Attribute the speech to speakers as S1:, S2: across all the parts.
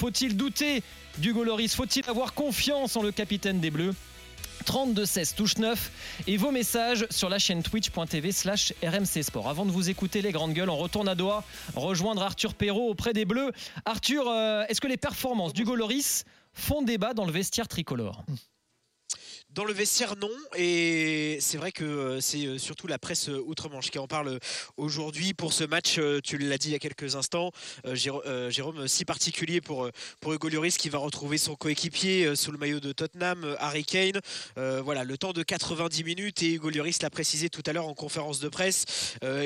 S1: Faut-il douter d'Hugo Loris Faut-il avoir confiance en le capitaine des Bleus? 32 16 touche 9 et vos messages sur la chaîne twitch.tv slash RMC Sport. Avant de vous écouter les grandes gueules, on retourne à Doha rejoindre Arthur Perrault auprès des Bleus. Arthur, euh, est-ce que les performances d'Hugo Loris font débat dans le vestiaire tricolore?
S2: Dans le vestiaire, non. Et c'est vrai que euh, c'est euh, surtout la presse euh, outre-Manche qui en parle aujourd'hui pour ce match. Tu l'as dit il y a quelques instants, Jérôme, si particulier pour, pour Hugo Lloris qui va retrouver son coéquipier sous le maillot de Tottenham, Harry Kane. voilà, le temps de 90 minutes et Hugo Lloris l'a précisé tout à l'heure en conférence de presse.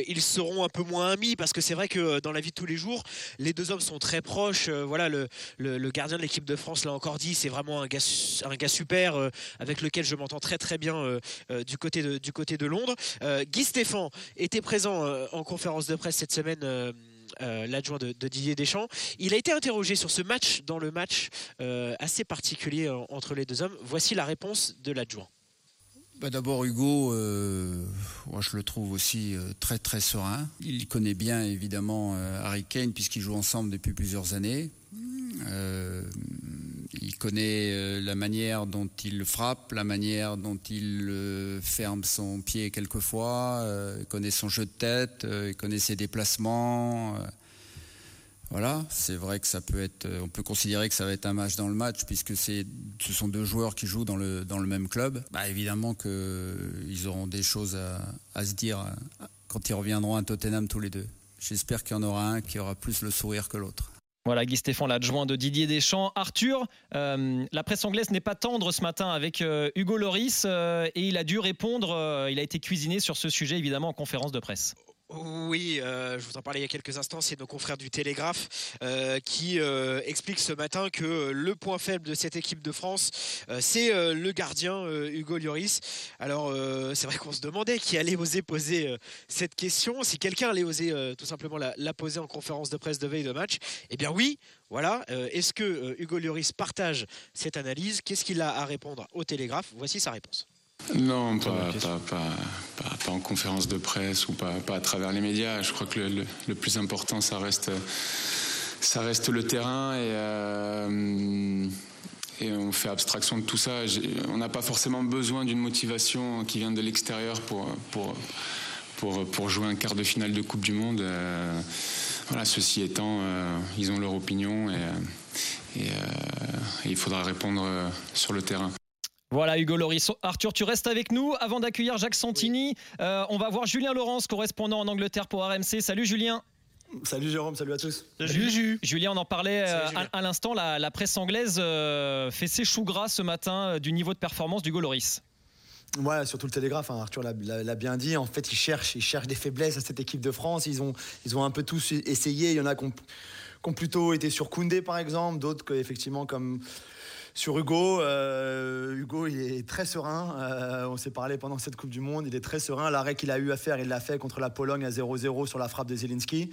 S2: ils seront un peu moins amis parce que c'est vrai que dans la vie de tous les jours, les deux hommes sont très proches. voilà, le, le, gardien de l'équipe de France l'a encore dit, c'est vraiment un gars, un gars super avec le je m'entends très très bien euh, euh, du, côté de, Londres. Euh, Guy Stéphane était présent en conférence de presse cette semaine. l'adjoint de, Didier Deschamps. Il a été interrogé sur ce match dans le match assez particulier entre les deux hommes. Voici la réponse de l'adjoint.
S3: Bah D'abord Hugo, je le trouve aussi très très serein. Il connaît bien évidemment Harry Kane puisqu'ils jouent ensemble depuis plusieurs années. Il connaît euh, la manière dont il frappe, la manière dont il euh, ferme son pied quelquefois, euh, il connaît son jeu de tête, il connaît ses déplacements. Voilà, c'est vrai que ça peut être, on peut considérer que ça va être un match dans le match puisque c'est, ce sont deux joueurs qui jouent dans le, dans le même club. Bah, évidemment qu'ils auront des choses à, à, se dire quand ils reviendront à Tottenham tous les deux. J'espère qu'il y en aura un qui aura plus le sourire que l'autre.
S1: Voilà, Guy Stéphane, l'adjoint de Didier Deschamps. Arthur, euh, la presse anglaise n'est pas tendre ce matin avec euh, Hugo Loris euh, et il a dû répondre, il a été cuisiné sur ce sujet évidemment en conférence de presse.
S2: Oui, euh, je vous en parlais il y a quelques instants, c'est nos confrères du Télégraphe euh, qui euh, expliquent ce matin que le point faible de cette équipe de France, c'est le gardien Hugo Lloris. Alors, c'est vrai qu'on se demandait qui allait oser poser cette question, si quelqu'un allait oser tout simplement la, la, poser en conférence de presse de veille de match. Eh bien oui, voilà. Est-ce que Hugo Lloris partage cette analyse? Qu'est-ce qu'il a à répondre au Télégraphe? Voici sa réponse.
S4: Non, pas, en conférence de presse ou pas, à travers les médias. Je crois que le, plus important, ça reste, ça reste le terrain et, euh, et on fait abstraction de tout ça. On n'a pas forcément besoin d'une motivation qui vient de l'extérieur pour, pour, pour, pour, jouer un quart de finale de Coupe du Monde. Euh, voilà, ceci étant, euh, ils ont leur opinion et, et il faudra répondre sur le terrain.
S1: Voilà Hugo Loris. Arthur, tu restes avec nous. Avant d'accueillir Jacques Santini, euh, on va voir Julien Laurence, correspondant en Angleterre pour RMC. Salut Julien.
S5: Salut Jérôme, salut à tous.
S1: Salut. Julien, on en parlait euh, à, l'instant. La, presse anglaise euh, fait ses choux gras ce matin du niveau de performance d'Hugo Loris.
S5: Ouais, surtout le Télégraphe, hein, Arthur l'a bien dit. En fait, ils cherchent, ils cherchent des faiblesses à cette équipe de France. Ils ont, ils ont un peu tous essayé. Il y en a qui ont, plutôt été sur Koundé, par exemple. D'autres, effectivement, comme sur Hugo, euh, Hugo, il est très serein. Euh, on s'est parlé pendant cette Coupe du Monde. Il est très serein. L'arrêt qu'il a eu à faire, il l'a fait contre la Pologne à 0-0 sur la frappe de Zelinski.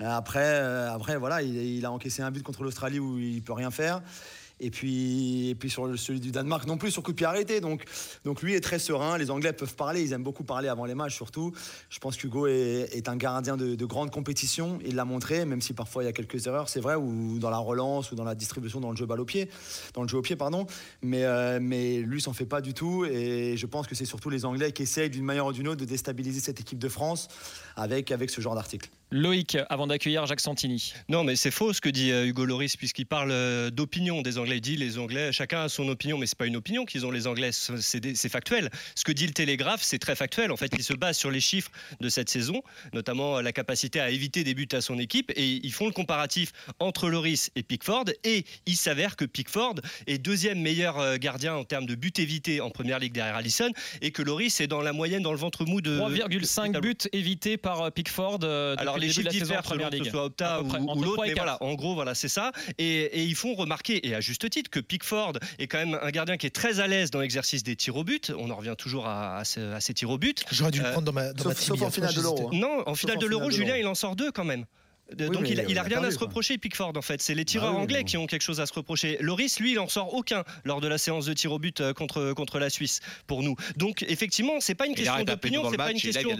S5: Euh, après, après voilà, il, il, a encaissé un but contre l'Australie où il peut rien faire. Et puis, et puis sur celui du Danemark non plus, sur coup de pied arrêté. Donc, donc lui est très serein. Les Anglais peuvent parler. Ils aiment beaucoup parler avant les matchs, surtout. Je pense qu'Hugo est, est, un gardien de, grande compétition. Il l'a montré, même si parfois il y a quelques erreurs, c'est vrai, ou dans la relance, ou dans la distribution, dans le jeu balle au pied, dans le jeu au pied, pardon. Mais, euh, mais lui s'en fait pas du tout. Et je pense que c'est surtout les Anglais qui essayent d'une manière ou d'une autre de déstabiliser cette équipe de France avec, avec ce genre d'article.
S1: Loïc, avant d'accueillir Jacques Santini.
S6: Non, mais c'est faux ce que dit euh, Hugo Loris, puisqu'il parle euh, d'opinion des Anglais. Il dit les Anglais, chacun a son opinion, mais c'est pas une opinion qu'ils ont les Anglais, c'est factuel. Ce que dit le Télégraphe, c'est très factuel. En fait, il se base sur les chiffres de cette saison, notamment la capacité à éviter des buts à son équipe, et ils font le comparatif entre Loris et Pickford, et il s'avère que Pickford est deuxième meilleur euh, gardien en termes de buts évités en première ligue derrière Allison, et que Loris est dans la moyenne dans le ventre mou de
S1: 3,5 buts évités par Pickford.
S6: Alors les chiffres diffèrent selon que ce soit Opta ou, l'autre, mais voilà, en gros, voilà, c'est ça. Et, ils font remarquer, et à juste titre, que Pickford est quand même un gardien qui est très à l'aise dans l'exercice des tirs au but. On en revient toujours à, ces, tirs au but.
S7: J'aurais dû le euh, prendre dans ma, dans
S5: sauf, en finale de l'Euro.
S6: Hein. Non, en finale de l'Euro, Julien, il en sort deux quand même. Donc il, il, a rien à se reprocher, Pickford, en fait. C'est les tireurs bah anglais qui ont quelque chose à se reprocher. Loris, lui, il en sort aucun lors de la séance de tir au but euh, contre, contre la Suisse, pour nous. Donc, effectivement, c'est pas une question d'opinion, c'est pas une question.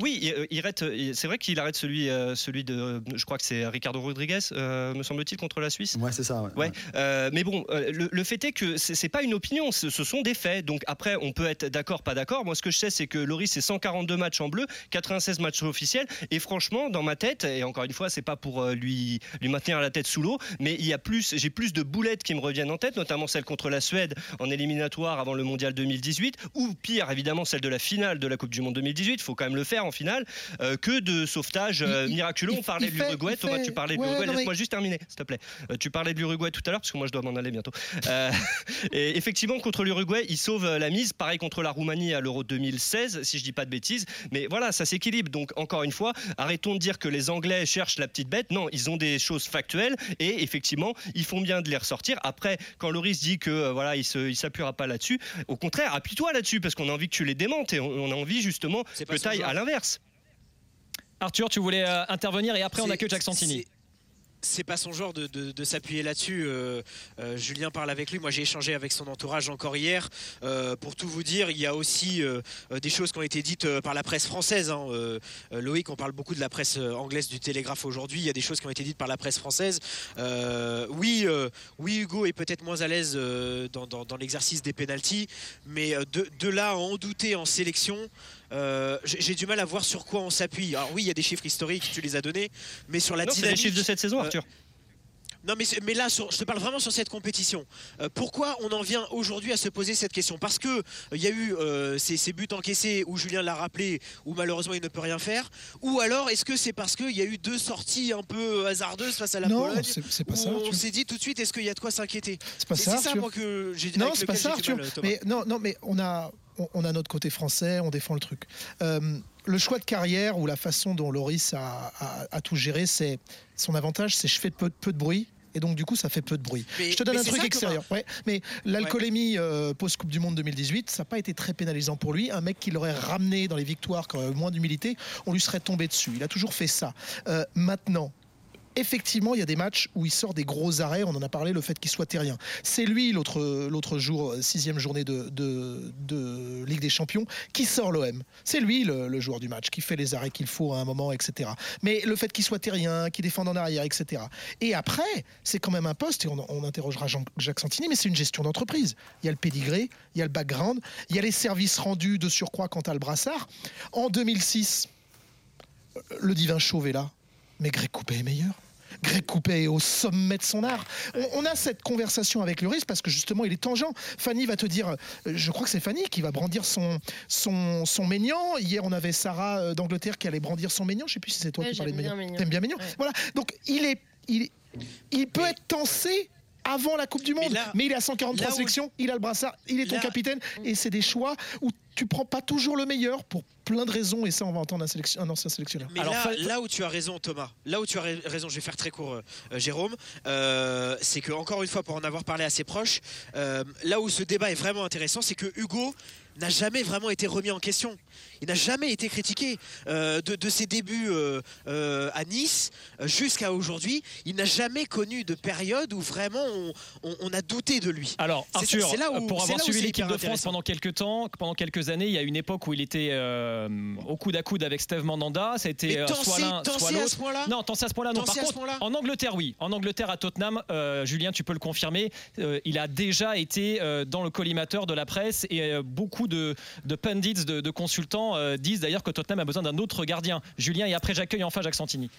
S6: Oui, il, arrête. C'est vrai qu'il arrête celui, euh, celui de. Je crois que c'est Ricardo Rodriguez, me semble-t-il, contre la Suisse.
S5: Ouais, c'est ça.
S6: Ouais. mais bon, le, fait est que c'est pas une opinion, ce, sont des faits. Donc après, on peut être d'accord, pas d'accord. Moi, ce que je sais, c'est que Loris, c'est 142 matchs en bleu, 96 matchs officiels. Et franchement, dans ma tête, et encore une fois, c'est pas pour euh, lui, lui maintenir la tête sous l'eau, mais il y a plus, j'ai plus de boulettes qui me reviennent en tête, notamment celle contre la Suède en éliminatoire avant le mondial 2018, ou pire, évidemment, celle de la finale de la Coupe du Monde 2018. Il faut quand même le faire en finale, euh, que de sauvetage euh, miraculeux. On parlait de l'Uruguay. Thomas, tu parlais de l'Uruguay. Laisse-moi juste terminer, s'il te plaît. tu parlais de l'Uruguay tout à l'heure, parce que moi, je dois m'en aller bientôt. et effectivement, contre l'Uruguay, il sauve la mise. Pareil contre la Roumanie à l'Euro 2016, si je dis pas de bêtises. Mais voilà, ça s'équilibre. Donc, encore une fois, arrêtons de dire que les Anglais cherchent la petite bête. Non, ils ont des choses factuelles et effectivement, ils font bien de les ressortir. Après, quand Loris dit que euh, voilà, il ne s'appuiera pas là-dessus, au contraire, appuie-toi là-dessus parce qu'on a envie que tu les démentes et on, a envie justement que tu ailles à l'inverse.
S1: Arthur, tu voulais euh, intervenir et après on accueille Jack Santini
S2: c'est pas son genre de, s'appuyer là-dessus. Euh, euh, Julien parle avec lui. Moi, j'ai échangé avec son entourage encore hier. Euh, pour tout vous dire, il y a aussi des choses qui ont été dites par la presse française. Hein. Loïc, on parle beaucoup de la presse anglaise du Télégraphe aujourd'hui. Il y a des choses qui ont été dites par la presse française. oui, oui, Hugo est peut-être moins à l'aise dans, l'exercice des pénalties, mais de, de, là à en douter en sélection. Euh, j'ai du mal à voir sur quoi on s'appuie. Alors oui, il y a des chiffres historiques, tu les as donnés, mais sur la
S6: non,
S2: dynamique.
S6: les chiffres de cette saison, euh, Arthur.
S2: Non, mais, mais là, je te parle vraiment sur cette compétition. Euh, pourquoi on en vient aujourd'hui à se poser cette question? Parce que il y a eu ces, buts encaissés où Julien l'a rappelé, où malheureusement il ne peut rien faire. Ou alors, est-ce que c'est parce qu'il y a eu deux sorties un peu hasardeuses face à la non, Pologne
S7: c'est pas ça.
S2: On s'est dit tout de suite, est-ce qu'il y a de quoi s'inquiéter?
S7: C'est pas ça.
S2: C'est ça, moi, que j'ai
S7: Non, c'est pas ça, Arthur. mais non, non, mais on a on, a notre côté français, on défend le truc. Euh, le choix de carrière ou la façon dont Loris a, tout géré, c'est son avantage, c'est je fais peu, de bruit. Et donc du coup, ça fait peu de bruit. je te donne un truc extérieur. mais l'alcoolémie euh, post Coupe du Monde 2018, ça n'a pas été très pénalisant pour lui. Un mec qui l'aurait ramené dans les victoires, qui aurait moins d'humilité, on lui serait tombé dessus. Il a toujours fait ça. Euh, maintenant, effectivement, il y a des matchs où il sort des gros arrêts. On en a parlé, le fait qu'il soit terrien. C'est lui, l'autre jour, euh, sixième journée de, Ligue des Champions, qui sort l'OM. C'est lui, le, joueur du match, qui fait les arrêts qu'il faut à un moment, etc. Mais le fait qu'il soit terrien, qu'il défende en arrière, etc. Et après, c'est quand même un poste, et on, interrogera Jacques Santini, mais c'est une gestion d'entreprise. Il y a le pédigré, il y a le background, il y a les services rendus de surcroît quant à le brassard. En 2006, le divin Chauve est là, mais Greg Coupé est meilleur. Greg Coupé est au sommet de son art. On, a cette conversation avec Loris parce que justement il est tangent. Fanny va te dire, euh, je crois que c'est Fanny qui va brandir son, son, son Maignan. Hier on avait Sarah euh, d'Angleterre qui allait brandir son Maignan. Je sais plus si c'est toi qui parlais de Maignan. T'aimes bien Maignan Voilà. Donc il est, il, il peut être tensé avant la Coupe du Monde. Mais, il est à 143 sélections, il a le brassard, il est ton capitaine. Et c'est des choix où tu prends pas toujours le meilleur pour plein de raisons. Et ça, on va entendre un, ancien sélectionneur.
S2: Mais Alors, là, où tu as raison, Thomas, là où tu as raison, je vais faire très court, euh, Jérôme, euh, c'est que, encore une fois, pour en avoir parlé à ses proches, euh, là où ce débat est vraiment intéressant, c'est que Hugo n'a jamais vraiment été remis en question. Il n'a jamais été critiqué euh, de, ses débuts euh, euh, à Nice jusqu'à aujourd'hui. Il n'a jamais connu de période où vraiment on, a douté de lui.
S1: Alors Arthur, là pour avoir suivi l'équipe de France pendant quelques temps, pendant quelques années, il y a une époque où il était au coude à coude avec Steve Mandanda. A été soit l'un, soit l'autre. Non, tant à ce point-là. Non, par contre, en Angleterre, oui. En Angleterre, à Tottenham, Julien, tu peux le confirmer. il a déjà été dans le collimateur de la presse et beaucoup de, pundits, de consultants euh, disent d'ailleurs que Tottenham a besoin d'un autre gardien. Julien, et après j'accueille enfin Jacques Santini.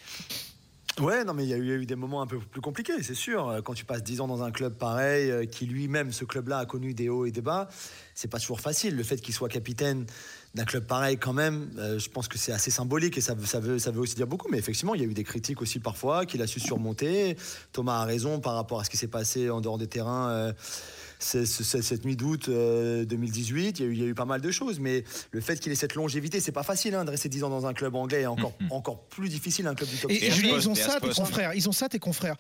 S5: Ouais, non, mais il y, a eu des moments un peu plus compliqués, c'est sûr. Quand tu passes 10 ans dans un club pareil, euh, qui lui-même, ce club-là, a connu des hauts et des bas, c'est pas toujours facile. Le fait qu'il soit capitaine d'un club pareil, quand même, euh, je pense que c'est assez symbolique et ça veut aussi dire beaucoup. Mais effectivement, il y a eu des critiques aussi parfois qu'il a su surmonter. Thomas a raison par rapport à ce qui s'est passé en dehors des terrains cette nuit d'août 2018. Il y, a eu, pas mal de choses, mais le fait qu'il ait cette longévité, c'est pas facile hein, de rester 10 ans dans un club anglais et encore, mm-hmm. encore plus difficile un club du top
S7: Et, Julien, ils ont ça, tes confrères. Ils ont ça, tes confrères.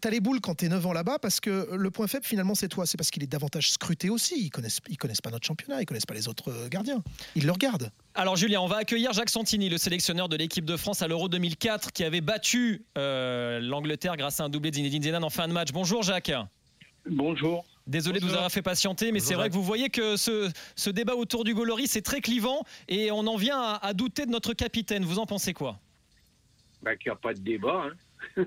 S7: T'as les boules quand t'es 9 ans là-bas parce que le point faible, finalement, c'est toi. C'est parce qu'il est davantage scruté aussi. Ils connaissent, ils connaissent pas notre championnat, ils connaissent pas les autres gardiens. Ils le regardent.
S1: Alors, Julien, on va accueillir Jacques Santini, le sélectionneur de l'équipe de France à l'Euro 2004, qui avait battu euh, l'Angleterre grâce à un doublé d'Zinedine Zidane en fin de match. Bonjour, Jacques.
S8: Bonjour.
S1: Désolé de vous avoir fait patienter, mais c'est vrai que vous voyez que ce, débat autour du Goloris est très clivant et on en vient à, douter de notre capitaine. Vous en pensez quoi?
S8: Bah, Qu'il n'y a pas de débat. Hein.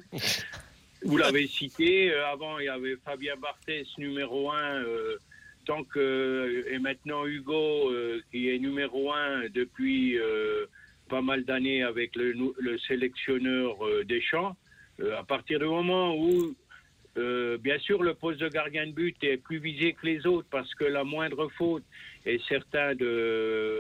S8: vous l'avez cité, euh, avant il y avait Fabien Barthès, numéro 1, euh, tant que, et maintenant Hugo, euh, qui est numéro 1 depuis pas mal d'années avec le, le sélectionneur Deschamps. à partir du moment où euh, bien sûr, le poste de gardien de but est plus visé que les autres parce que la moindre faute, et certains de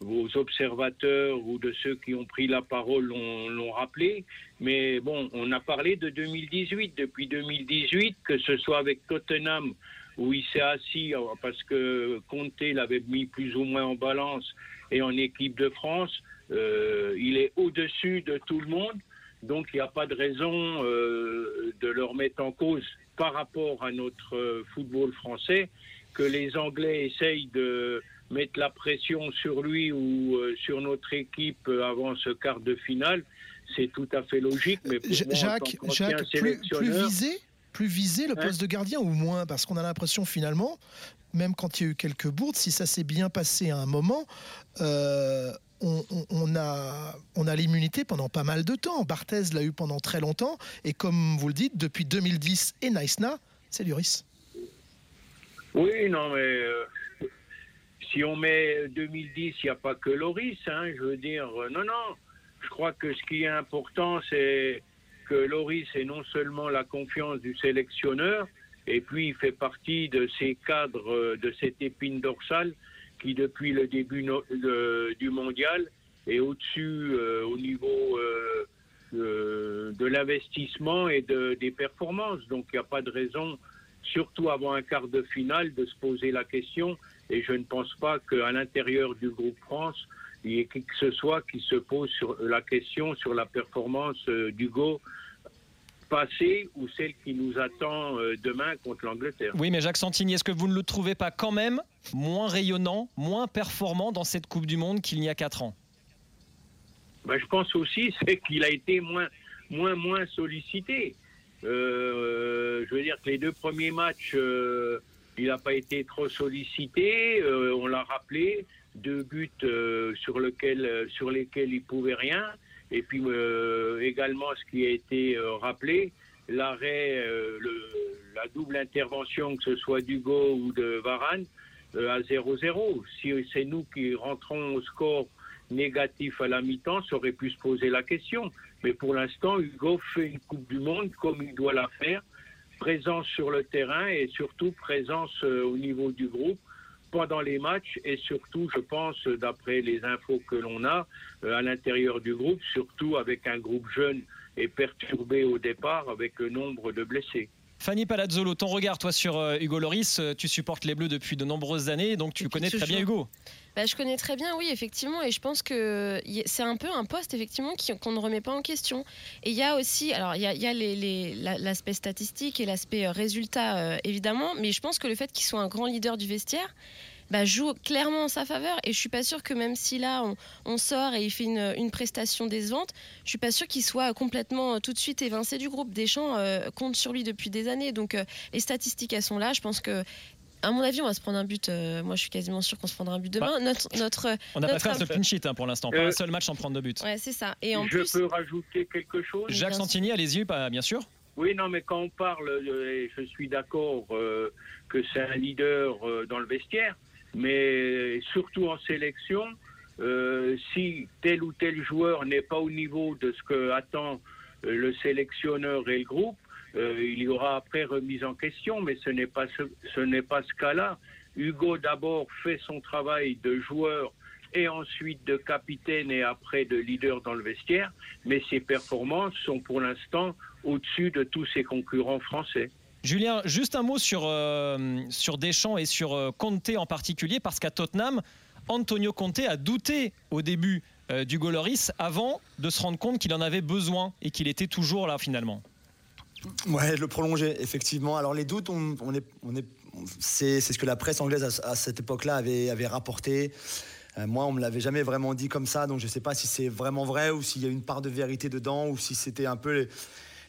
S8: vos observateurs ou de ceux qui ont pris la parole l'ont rappelé. Mais bon, on a parlé de 2018. Depuis 2018, que ce soit avec Tottenham, où il s'est assis parce que Conte l'avait mis plus ou moins en balance, et en équipe de France, euh, il est au-dessus de tout le monde. Donc il n'y a pas de raison euh, de le remettre en cause par rapport à notre euh, football français, que les Anglais essayent de mettre la pression sur lui ou euh, sur notre équipe avant ce quart de finale. C'est tout à fait logique. Mais pour
S7: Jacques, Jacques plus, plus, visé, plus visé le hein poste de gardien ou moins? Parce qu'on a l'impression finalement, même quand il y a eu quelques bourdes, si ça s'est bien passé à un moment, on, a, on a l'immunité pendant pas mal de temps. Barthez l'a eu pendant très longtemps. Et comme vous le dites, depuis 2010 et Naïsna, c'est Lloris.
S8: Oui, non, mais euh, si on met 2010, il n'y a pas que Loris. Hein, je veux dire, euh, non, non. Je crois que ce qui est important, c'est que Loris est non seulement la confiance du sélectionneur, et puis il fait partie de ces cadres, euh, de cette épine dorsale qui depuis le début du mondial est au-dessus euh, au niveau euh, de l'investissement et des performances. Donc il n'y a pas de raison, surtout avant un quart de finale, de se poser la question. Et je ne pense pas qu'à l'intérieur du groupe France, il y ait qui que ce soit qui se pose sur la question sur la performance euh, d'Hugo passée ou celle qui nous attend euh, demain contre l'Angleterre.
S1: Oui, mais Jacques Santini, est-ce que vous ne le trouvez pas quand même moins rayonnant, moins performant dans cette Coupe du Monde qu'il n'y a 4 ans?
S8: Ben, Je pense aussi c'est qu'il a été moins, moins, moins sollicité. Euh, je veux dire que les deux premiers matchs, euh, il n'a pas été trop sollicité, on l'a rappelé, deux buts sur, lequel, sur lesquels il pouvait rien. Et puis euh, également ce qui a été euh, rappelé, l'arrêt, euh, la double intervention, que ce soit d'Hugo ou de Varane, à 0-0. Si c'est nous qui rentrons au score négatif à la mi-temps, ça aurait pu se poser la question. Mais pour l'instant, Hugo fait une Coupe du Monde comme il doit la faire. Présence sur le terrain et surtout présence au niveau du groupe pendant les matchs et surtout, je pense, d'après les infos que l'on a euh, à l'intérieur du groupe, surtout avec un groupe jeune et perturbé au départ avec le nombre de blessés.
S1: Fanny Palazzolo, ton regard, toi, sur euh, Hugo Loris, euh, tu supportes les Bleus depuis de nombreuses années, donc tu connais très bien Hugo.
S9: Bah, je connais très bien, oui, effectivement, et je pense que c'est un peu un poste, effectivement, qu'on ne remet pas en question. Et il y a aussi, alors il y a, l'aspect statistique et l'aspect résultat, évidemment, mais je pense que le fait qu'il soit un grand leader du vestiaire, bah, joue clairement en sa faveur. Et je suis pas sûre que même si là on, sort et il fait une, prestation décevante, je suis pas sûre qu'il soit complètement euh, tout de suite évincé du groupe. Deschamps euh, compte sur lui depuis des années, donc euh, les statistiques elles sont là. Je pense que à mon avis, on va se prendre un but. moi, je suis quasiment sûr qu'on se prendra un but demain. Bah, notre,
S1: on n'a pas fait un seul clean sheet hein, pour l'instant, pas un seul match sans prendre de but.
S9: Ouais, c'est ça. Et en
S8: je peux rajouter quelque chose?
S1: Jacques Santini, allez-y, bien sûr.
S8: Oui, non, mais quand on parle, je suis d'accord que c'est un leader dans le vestiaire, mais surtout en sélection, euh, si tel ou tel joueur n'est pas au niveau de ce que attend euh, le sélectionneur et le groupe, euh, il y aura après remise en question, mais ce n'est pas ce, n'est pas ce cas-là. Hugo d'abord fait son travail de joueur et ensuite de capitaine et après de leader dans le vestiaire, mais ses performances sont pour l'instant au-dessus de tous ses concurrents français.
S1: Julien, juste un mot sur, euh, sur Deschamps et sur euh, Conte en particulier, parce qu'à Tottenham, Antonio Conte a douté au début euh, d'Hugo Loris avant de se rendre compte qu'il en avait besoin et qu'il était toujours là finalement.
S5: Ouais, le prolonger, effectivement. Alors les doutes, on, on est, on est, c'est, ce que la presse anglaise à, cette époque-là avait, rapporté. Moi, on me l'avait jamais vraiment dit comme ça, donc je ne sais pas si c'est vraiment vrai ou s'il y a une part de vérité dedans ou si c'était un peu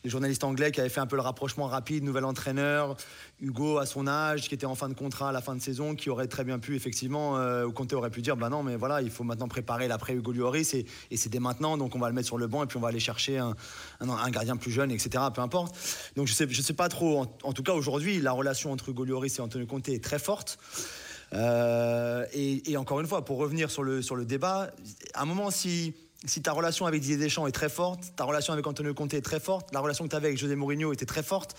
S5: les, journalistes anglais qui avaient fait un peu le rapprochement rapide, nouvel entraîneur, Hugo à son âge, qui était en fin de contrat à la fin de saison, qui aurait très bien pu effectivement, euh, Conte aurait pu dire, bah non, mais voilà, il faut maintenant préparer l'après Hugo Lloris et, et c'est dès maintenant, donc on va le mettre sur le banc et puis on va aller chercher un, gardien plus jeune, etc. Peu importe. Donc je sais, je sais pas trop. En, tout cas, aujourd'hui, la relation entre Hugo Lloris et Antonio Conte est très forte. Euh, et, et encore une fois, pour revenir sur le, sur le débat, à un moment, si, si ta relation avec Didier Deschamps est très forte, ta relation avec Antonio Conte est très forte, la relation que tu avais avec José Mourinho était très forte,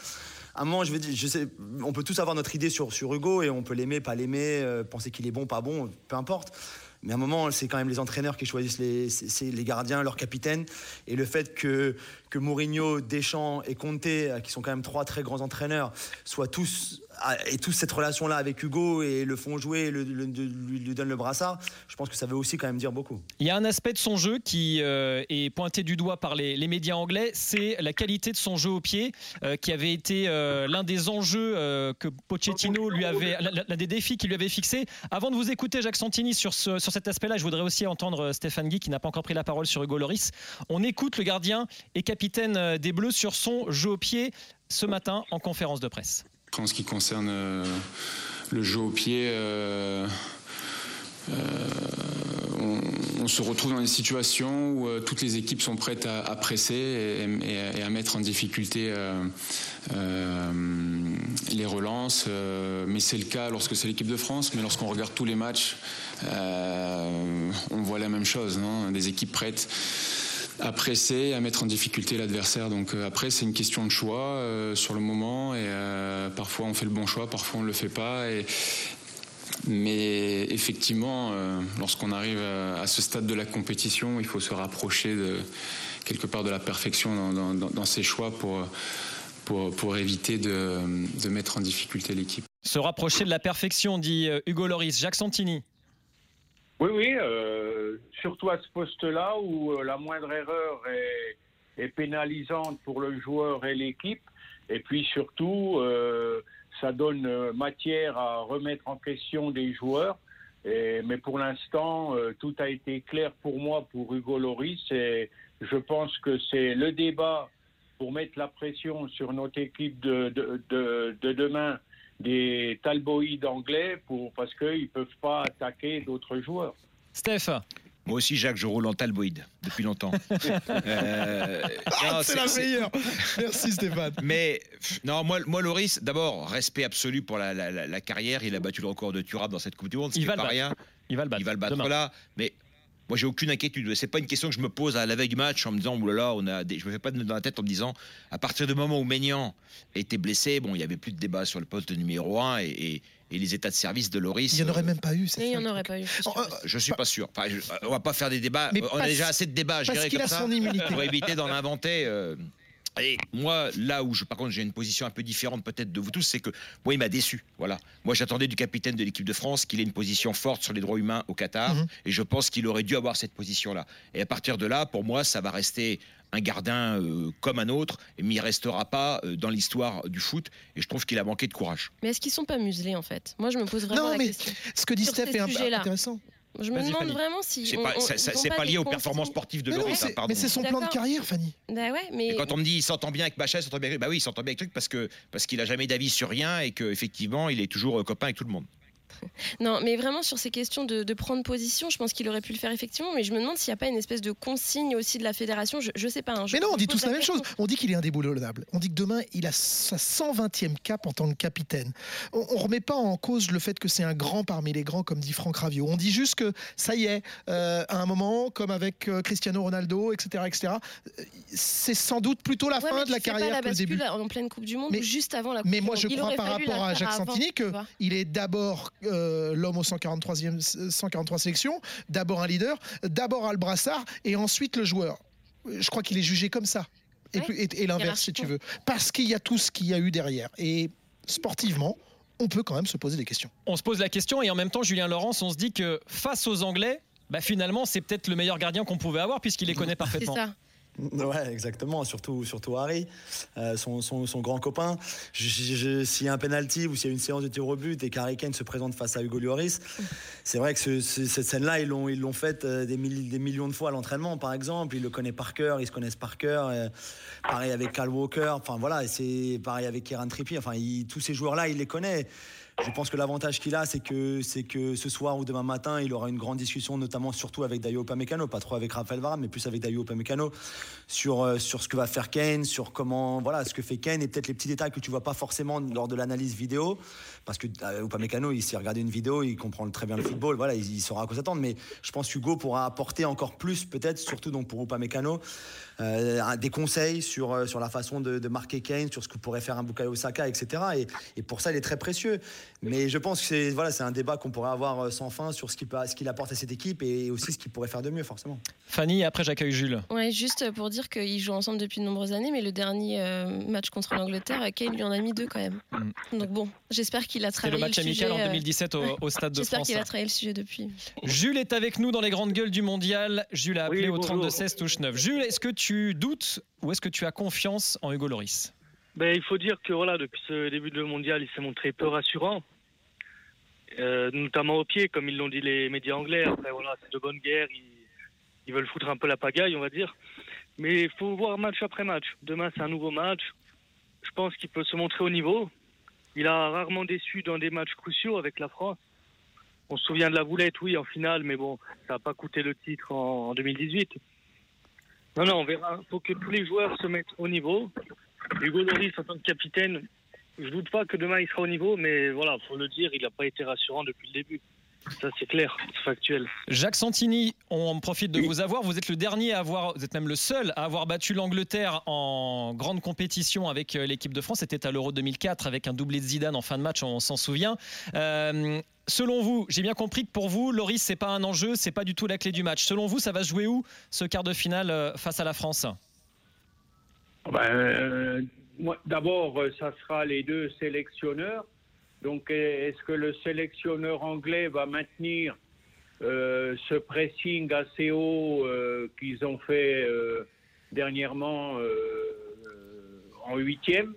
S5: à un moment, je vais dire, on peut tous avoir notre idée sur, Hugo et on peut l'aimer, pas l'aimer, euh, penser qu'il est bon, pas bon, peu importe. Mais à un moment, c'est quand même les entraîneurs qui choisissent les, les gardiens, leurs capitaines. Et le fait que, que Mourinho, Deschamps et Conte, euh, qui sont quand même trois très grands entraîneurs, soient tous ah, et tous cette relation-là avec Hugo et le font jouer, le, le- lui, lui donnent le brassard, je pense que ça veut aussi quand même dire beaucoup.
S1: Il y a un aspect de son jeu qui euh, est pointé du doigt par les, médias anglais, c'est la qualité de son jeu au pied, euh, qui avait été l'un des enjeux que Pochettino lui avait, l'un des défis qu'il lui avait fixé. Avant de vous écouter, Jacques Santini, sur, sur cet aspect-là, je voudrais aussi entendre Stéphane Guy, qui n'a pas encore pris la parole sur Hugo Loris. On écoute le gardien et capitaine euh, des Bleus sur son jeu au pied ce matin en conférence de presse.
S4: En ce qui concerne euh, le jeu au pied, euh, on, se retrouve dans des situations où toutes les équipes sont prêtes à, presser et, à- et à mettre en difficulté les relances. mais c'est le cas lorsque c'est l'équipe de France. Mais lorsqu'on regarde tous les matchs, on voit la même chose. des équipes prêtes à presser, à mettre en difficulté l'adversaire. Donc euh, après, c'est une question de choix euh, sur le moment. Et euh, parfois, on fait le bon choix, parfois, on ne le fait pas. Mais effectivement, lorsqu'on arrive à, ce stade de la compétition, il faut se rapprocher de quelque part de la perfection dans, ses choix pour, pour, éviter de, de mettre en difficulté l'équipe.
S1: Se rapprocher de la perfection, dit Hugo Loris. Jacques Santini.
S8: Oui, oui, euh, surtout à ce poste-là où euh, la moindre erreur est, est pénalisante pour le joueur et l'équipe. Et puis surtout, euh, ça donne euh, matière à remettre en question des joueurs. Et- mais pour l'instant, euh, tout a été clair pour moi, pour Hugo Loris. Et je pense que c'est le débat pour mettre la pression sur notre équipe de, de, de, de demain des talboïdes anglais pour, parce qu'ils ne peuvent pas attaquer d'autres joueurs.
S1: Steph.
S10: Moi aussi, Jacques, je roule en talboïde depuis longtemps. Euh,
S7: Ah, c'est la meilleure. Merci Stéphane.
S10: Mais non, moi, moi Loris, d'abord, respect absolu pour la, la- la- la carrière. Il a battu le record de Thuram dans cette Coupe du Monde. ce
S1: Il
S10: qui
S1: va
S10: pas
S1: battre.
S10: rien.
S1: Il va le battre.
S10: Il va le battre
S1: demain.
S10: là. Mais moi, j'ai aucune inquiétude. C'est pas une question que je me pose à la veille du match en me disant, oulala, on a des... je me fais pas de nœud dans la tête en me disant, à partir du moment où Maignan était blessé, bon, il y avait plus de débat sur le poste de numéro 1 et, et- et les états de service de Loris.
S7: Il n'y en aurait
S10: euh,
S7: même pas eu.
S9: il n'y en aurait pas eu. je suis sûre.
S7: Oh, euh,
S10: Je suis pas sûr. Enfin, je- on va pas faire des débats.
S7: Mais
S10: on a déjà assez de débats, je
S7: parce
S10: dirais
S7: qu'il
S10: comme
S7: a
S10: ça,
S7: son immunité.
S10: pour éviter d'en inventer. euh, Et moi, là où je, par contre, j'ai une position un peu différente peut-être de vous tous, c'est que moi, il m'a déçu. Voilà. Moi, j'attendais du capitaine de l'équipe de France qu'il ait une position forte sur les droits humains au Qatar,
S7: Mhm.
S10: et je pense qu'il aurait dû avoir cette position-là. Et à partir de là, pour moi, ça va rester un gardien euh, comme un autre, mais il restera pas euh, dans l'histoire du foot. Et je trouve qu'il a manqué de courage.
S9: Mais est-ce qu'ils sont pas muselés en fait? Moi, je me pose vraiment
S7: Non,
S9: la
S7: mais
S9: question.
S7: ce que dit Steph est un peu
S9: sujets-là.
S7: intéressant.
S9: Je me demande
S1: Fanny.
S9: vraiment si.
S10: C'est pas, lié aux performances sportives de Loris, hein,
S7: mais c'est son plan de carrière, Fanny.
S9: Bah ouais, mais.
S10: Et quand on me dit il s'entend bien avec Bachet, il s'entend bien avec bah oui, il s'entend bien avec truc parce que parce qu'il a jamais d'avis sur rien et qu'effectivement il est toujours euh, copain avec tout le monde.
S9: Non, mais vraiment sur ces questions de, de prendre position, je pense qu'il aurait pu le faire effectivement, mais je me demande s'il n'y a pas une espèce de consigne aussi de la fédération. Je, je sais pas. hein, je-
S7: Mais non, on
S9: je
S7: dit tous la même chose. On dit qu'il est indéboulonnable. On dit que demain, il a sa 120e cap en tant que capitaine. On, on remet pas en cause le fait que c'est un grand parmi les grands, comme dit Franck Raviot. On dit juste que ça y est, euh, à un moment, comme avec euh, Cristiano Ronaldo, etc., etc., euh, c'est sans doute plutôt la
S9: Ouais,
S7: fin
S9: mais
S7: de la carrière
S9: la
S7: que le début.
S9: en pleine Coupe du Monde
S7: Mais-
S9: ou juste avant la Coupe
S7: Mais
S9: du
S7: moi,
S9: Monde.
S7: je
S9: Il
S7: crois
S9: aurait
S7: par rapport à Jacques Santini
S9: tu
S7: que
S9: vois.
S7: il est d'abord euh, l'homme au 143e, 143 sélections, d'abord un leader, d'abord a le brassard et ensuite le joueur. Je crois qu'il est jugé comme ça. et,
S9: Ouais.
S7: et- et l'inverse si tu veux. Parce qu'il y a tout ce qu'il y a eu derrière. Et sportivement, on peut quand même se poser des questions.
S1: On se pose la question et en même temps, Julien Laurence, on se dit que face aux Anglais, bah finalement, c'est peut-être le meilleur gardien qu'on pouvait avoir puisqu'il les connaît
S9: C'est
S1: parfaitement.
S9: ça.
S5: Ouais, exactement. Surtout, surtout Harry, euh, son, son- son grand copain. S'il y a un penalty ou s'il y a une séance de tir au but et qu'Harry Kane se présente face à Hugo Lloris, c'est vrai que ce- ce- cette scène-là, ils l'ont, ils l'ont faite euh, des, des millions de fois à l'entraînement, par exemple. Ils le connaissent par cœur, ils se connaissent par cœur. euh, pareil avec Cal Walker. Enfin voilà, c'est pareil avec Kieran Trippier. Enfin, il- tous ces joueurs-là, il les connaît. Je pense que l'avantage qu'il a, c'est que, c'est que ce soir ou demain matin, il aura une grande discussion, notamment surtout avec Dayo Upamecano, pas trop avec Raphaël Varane, mais plus avec Dayo Upamecano, sur, euh, sur ce que va faire Kane, sur comment, voilà, ce que fait Kane et peut-être les petits détails que tu vois pas forcément lors de l'analyse vidéo, parce que euh, Upamecano, il s'est regardé une vidéo, il comprend très bien le football, voilà, il, saura à quoi s'attendre, mais je pense que Hugo pourra apporter encore plus, peut-être, surtout donc pour Upamecano, euh, des conseils sur, euh, sur la façon de, marquer Kane, sur ce que pourrait faire un Bukayo Saka, etc. Et, et pour ça, il est très précieux. Mais je pense que c'est voilà, c'est un débat qu'on pourrait avoir euh, sans fin sur ce qu'il ce qu'il apporte à cette équipe et aussi ce qu'il pourrait faire de mieux, forcément.
S1: Fanny, après j'accueille Jules.
S9: Ouais, juste pour dire qu'ils jouent ensemble depuis de nombreuses années, mais le dernier euh, match contre l'Angleterre, Kane lui en a mis deux quand même. Donc bon, j'espère qu'il a
S1: Mm.
S9: Travaillé
S1: le match
S9: sujet,
S1: amical en
S9: euh,
S1: 2017 au, au Stade de
S9: J'espère
S1: France.
S9: qu'il a travaillé le sujet depuis.
S1: Jules est avec nous dans les grandes gueules du mondial. Jules a appelé
S11: Oui,
S1: au
S11: bonjour.
S1: 32 16 touche 9. Jules, est-ce que tu doutes ou est-ce que tu as confiance en Hugo Loris
S11: Ben, il faut dire que voilà, depuis ce début de mondial, il s'est montré peu rassurant, Euh, notamment au pied, comme ils l'ont dit les médias anglais. Après, voilà, c'est de bonne guerre, ils, veulent foutre un peu la pagaille, on va dire. Mais il faut voir match après match. Demain, c'est un nouveau match. Je pense qu'il peut se montrer au niveau. Il a rarement déçu dans des matchs cruciaux avec la France. On se souvient de la boulette, oui, en finale, mais bon, ça n'a pas coûté le titre en, en 2018. Non, non, on verra. Il faut que tous les joueurs se mettent au niveau. Hugo Loris, en tant que capitaine, je doute pas que demain il sera au niveau, mais voilà, faut le dire, il n'a pas été rassurant depuis le début. Ça, c'est clair, c'est factuel.
S1: Jacques Santini, on profite de vous avoir. Vous êtes le dernier à avoir, vous êtes même le seul à avoir battu l'Angleterre en grande compétition avec euh, l'équipe de France. C'était à l'Euro 2004 avec un doublé de Zidane en fin de match, on s'en souvient. Euh, selon vous, j'ai bien compris que pour vous, Loris, c'est pas un enjeu, c'est pas du tout la clé du match. Selon vous, ça va se jouer où ce quart de finale euh, face à la France?
S8: Ben, euh, D'abord, euh, ça sera les deux sélectionneurs. Donc, euh, est-ce que le sélectionneur anglais va maintenir euh, ce pressing assez haut qu'ils ont fait dernièrement en huitième?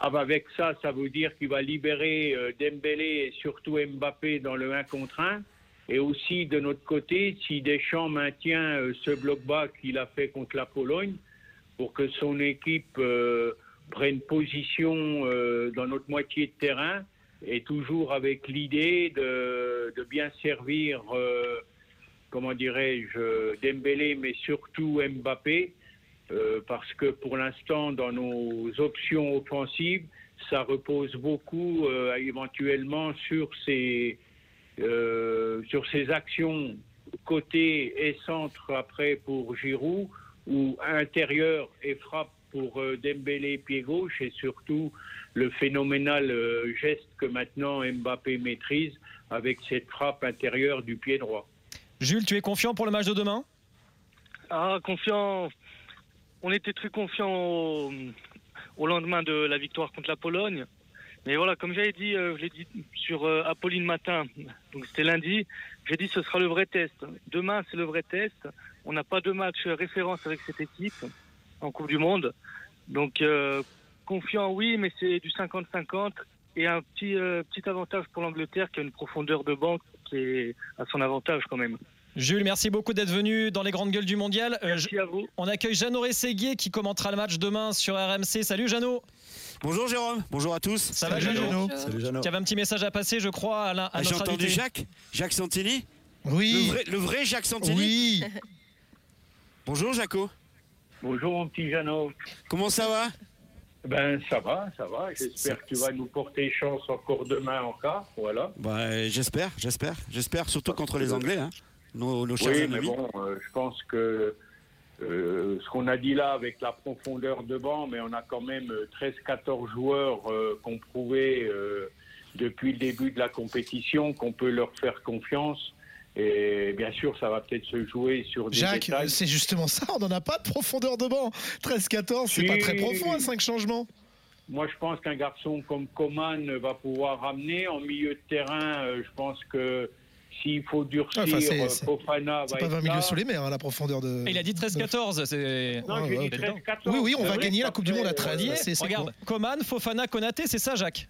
S8: Ah, bah, Avec ça, ça veut dire qu'il va libérer Dembélé et surtout Mbappé dans le 1 contre 1. Et aussi, de notre côté, si Deschamps maintient ce bloc bas qu'il a fait contre la Pologne, pour que son équipe euh, prenne position euh, dans notre moitié de terrain et toujours avec l'idée de, bien servir, euh, comment dirais-je, Dembélé, mais surtout Mbappé, parce que pour l'instant, dans nos options offensives, ça repose beaucoup éventuellement sur ces, sur ces actions côté et centre après pour Giroud ou intérieur et frappe pour euh, Dembélé pied gauche et surtout le phénoménal euh, geste que maintenant Mbappé maîtrise avec cette frappe intérieure du pied droit.
S1: Jules, tu es confiant pour le match de demain?
S11: Ah, confiant. On était très confiant au, au lendemain de la victoire contre la Pologne. Mais voilà, comme j'avais dit, euh, je l'ai dit sur euh, Apolline Matin, donc c'était lundi, j'ai dit ce sera le vrai test. Demain, c'est le vrai test. On n'a pas de match référence avec cette équipe en Coupe du Monde. Donc, euh, confiant, oui, mais c'est du 50-50. Et un petit, euh, petit avantage pour l'Angleterre qui a une profondeur de banque qui est à son avantage quand même.
S1: Jules, merci beaucoup d'être venu dans les grandes gueules du mondial. Euh,
S11: Merci à vous.
S1: On accueille Jeannot Rességuier qui commentera le match demain sur RMC. Salut Jeannot.
S12: Bonjour Jérôme, bonjour à tous.
S1: Ça va Jeannot
S5: Salut Jeannot.
S1: Tu avais un petit message à passer, je crois, à, la- à
S12: Ah, J'ai
S1: notre
S12: entendu
S1: invité.
S12: Jacques Jacques Santini
S7: Oui.
S12: le vrai, le vrai Jacques Santini
S7: Oui.
S12: Bonjour Jaco.
S8: Bonjour mon petit Jeannot.
S12: Comment ça va?
S8: Ben ça va, ça va. J'espère que tu vas nous porter chance encore demain en cas. Voilà.
S12: bah, J'espère, j'espère, j'espère, surtout contre les Anglais, hein, nos, nos chers
S8: Oui, mais bon, euh, je pense que euh, ce qu'on a dit là avec la profondeur de banc, mais on a quand même euh, 13-14 joueurs euh, qu'on prouvait euh, depuis le début de la compétition qu'on peut leur faire confiance Et bien sûr, ça va peut-être se jouer sur des
S7: Jacques,
S8: détails.
S7: c'est justement ça, on n'en a pas de profondeur de banc. 13-14, c'est
S8: Si.
S7: pas très profond, à 5 changements.
S8: Moi, je pense qu'un garçon comme Coman va pouvoir ramener. En milieu de terrain, euh, je pense que s'il faut durcir,
S7: Enfin, c'est-
S8: euh,
S7: c'est-
S8: Fofana
S7: C'est
S8: va
S7: pas
S8: être
S7: 20 milieux sous les mers, hein, la profondeur de.
S1: Et il a dit 13-14. C'est.
S8: Non, j'ai
S7: Ouais,
S8: dit
S7: ouais.
S8: 13-14.
S7: Oui, oui, on
S8: C'est
S7: va
S8: vrai
S7: gagner la Coupe du Monde à
S8: euh,
S7: 13.
S1: Allié,
S7: c'est- c'est
S1: Regarde, Coman, Fofana, Konaté, c'est ça, Jacques?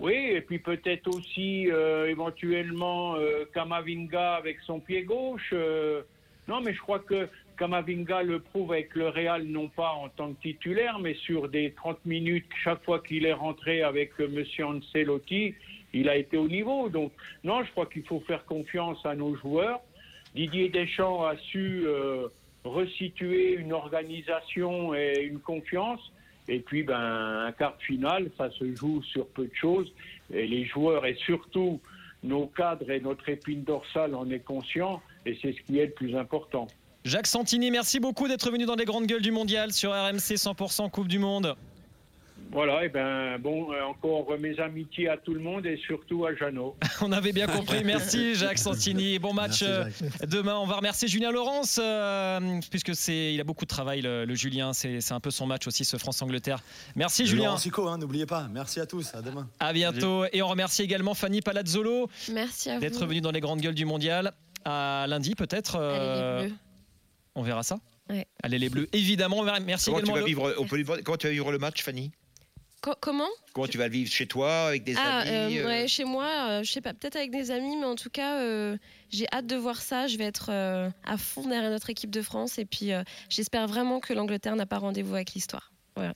S8: Oui, et puis peut-être aussi euh, éventuellement euh, Kamavinga avec son pied gauche. euh, non, mais je crois que Kamavinga le prouve avec le Real, non pas en tant que titulaire, mais sur des 30 minutes, chaque fois qu'il est rentré avec Monsieur Ancelotti, il a été au niveau. Donc, non, je crois qu'il faut faire confiance à nos joueurs. Didier Deschamps a su resituer une organisation et une confiance. Et puis, ben, un quart de finale, ça se joue sur peu de choses. Et les joueurs et surtout nos cadres et notre épine dorsale en est conscient. Et c'est ce qui est le plus important.
S1: Jacques Santini, merci beaucoup d'être venu dans les grandes gueules du mondial sur RMC 100% Coupe du Monde.
S8: Voilà, et ben bon, euh, encore mes amitiés à tout le monde et surtout à Jeannot.
S1: On avait bien compris. Merci Jacques Santini. Bon match
S5: Merci,
S1: euh, demain. On va remercier Julien Laurence euh, puisque c'est il a beaucoup de travail le, le Julien. C'est c'est un peu son match aussi ce France-Angleterre. Merci Julien.
S5: Laurent Sico, hein, n'oubliez pas. Merci à tous. À demain.
S1: À bientôt. Et on remercie également Fanny Palazzolo
S9: Merci à vous.
S1: d'être venue dans les grandes gueules du mondial. À lundi peut-être.
S9: Allez,
S1: euh,
S9: les Bleus.
S1: on verra ça.
S9: Ouais.
S1: Allez les bleus. Évidemment. Merci
S10: Comment tu,
S1: également.
S10: vas
S1: à-
S10: vivre, on peut comment tu vas vivre le match, Fanny?
S9: Co- comment?
S10: Comment tu vas le vivre chez toi, avec des
S9: Ah,
S10: amis
S9: euh,
S10: euh,
S9: ouais, chez moi, euh, je sais pas, peut-être avec des amis, mais en tout cas, euh, j'ai hâte de voir ça. Je vais être euh, à fond derrière notre équipe de France et puis euh, j'espère vraiment que l'Angleterre n'a pas rendez-vous avec l'histoire. Voilà.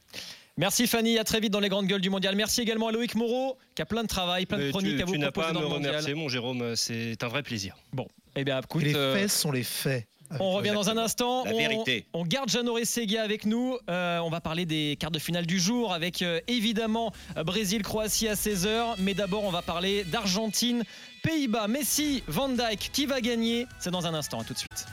S1: Merci Fanny. À très vite dans les grandes gueules du mondial. Merci également à Loïc Moreau qui a plein de travail, plein de chroniques
S6: tu,
S1: à vous
S6: tu n'as
S1: proposer
S6: pas à
S1: dans
S6: me
S1: le mondial.
S6: remercier, mon Jérôme. C'est un vrai plaisir.
S1: Bon, eh bien, écoute.
S7: Les
S1: euh,
S7: faits sont les faits.
S1: On revient dans un instant.
S10: La
S1: on,
S10: vérité.
S1: on garde Jeannot Rességuier avec nous. Euh, on va parler des quarts de finale du jour avec euh, évidemment Brésil-Croatie à 16h. Mais d'abord, on va parler d'Argentine, Pays-Bas, Messi, Van Dijk. Qui va gagner? C'est dans un instant. À tout de suite.